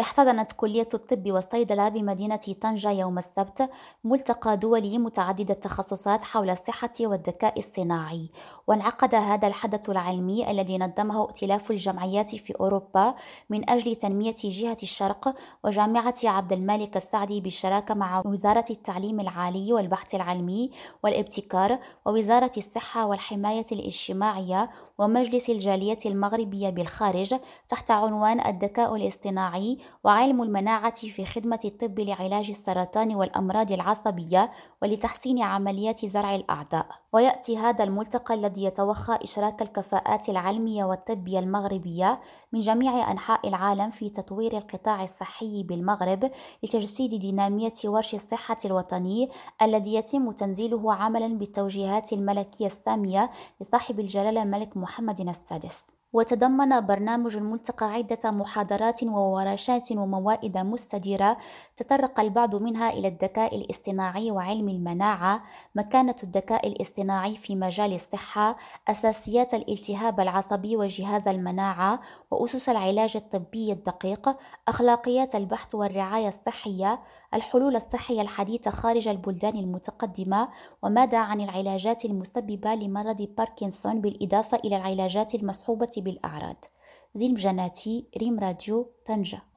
احتضنت كلية الطب والصيدلة بمدينة طنجة يوم السبت ملتقى دولي متعدد التخصصات حول الصحة والذكاء الصناعي. وانعقد هذا الحدث العلمي الذي نظمه ائتلاف الجمعيات في أوروبا من أجل تنمية جهة الشرق وجامعة عبد الملك السعدي بالشراكة مع وزارة التعليم العالي والبحث العلمي والابتكار ووزارة الصحة والحماية الاجتماعية ومجلس الجالية المغربية بالخارج تحت عنوان الذكاء الاصطناعي وعلم المناعة في خدمة الطب لعلاج السرطان والأمراض العصبية ولتحسين عمليات زرع الأعضاء. ويأتي هذا الملتقى الذي يتوخى إشراك الكفاءات العلمية والطبية المغربية من جميع أنحاء العالم في تطوير القطاع الصحي بالمغرب لتجسيد دينامية ورش الصحة الوطني الذي يتم تنزيله عملا بالتوجيهات الملكية السامية لصاحب الجلالة الملك محمد السادس. وتضمن برنامج الملتقى عدة محاضرات وورشات وموائد مستديرة تطرق البعض منها إلى الذكاء الاصطناعي وعلم المناعة، مكانة الذكاء الاصطناعي في مجال الصحة، أساسيات الالتهاب العصبي وجهاز المناعة، وأسس العلاج الطبي الدقيق، أخلاقيات البحث والرعاية الصحية، الحلول الصحية الحديثة خارج البلدان المتقدمة، وماذا عن العلاجات المسببة لمرض باركنسون بالإضافة إلى العلاجات المصحوبة بالأعراض زين بجناتي ريم راديو طنجة.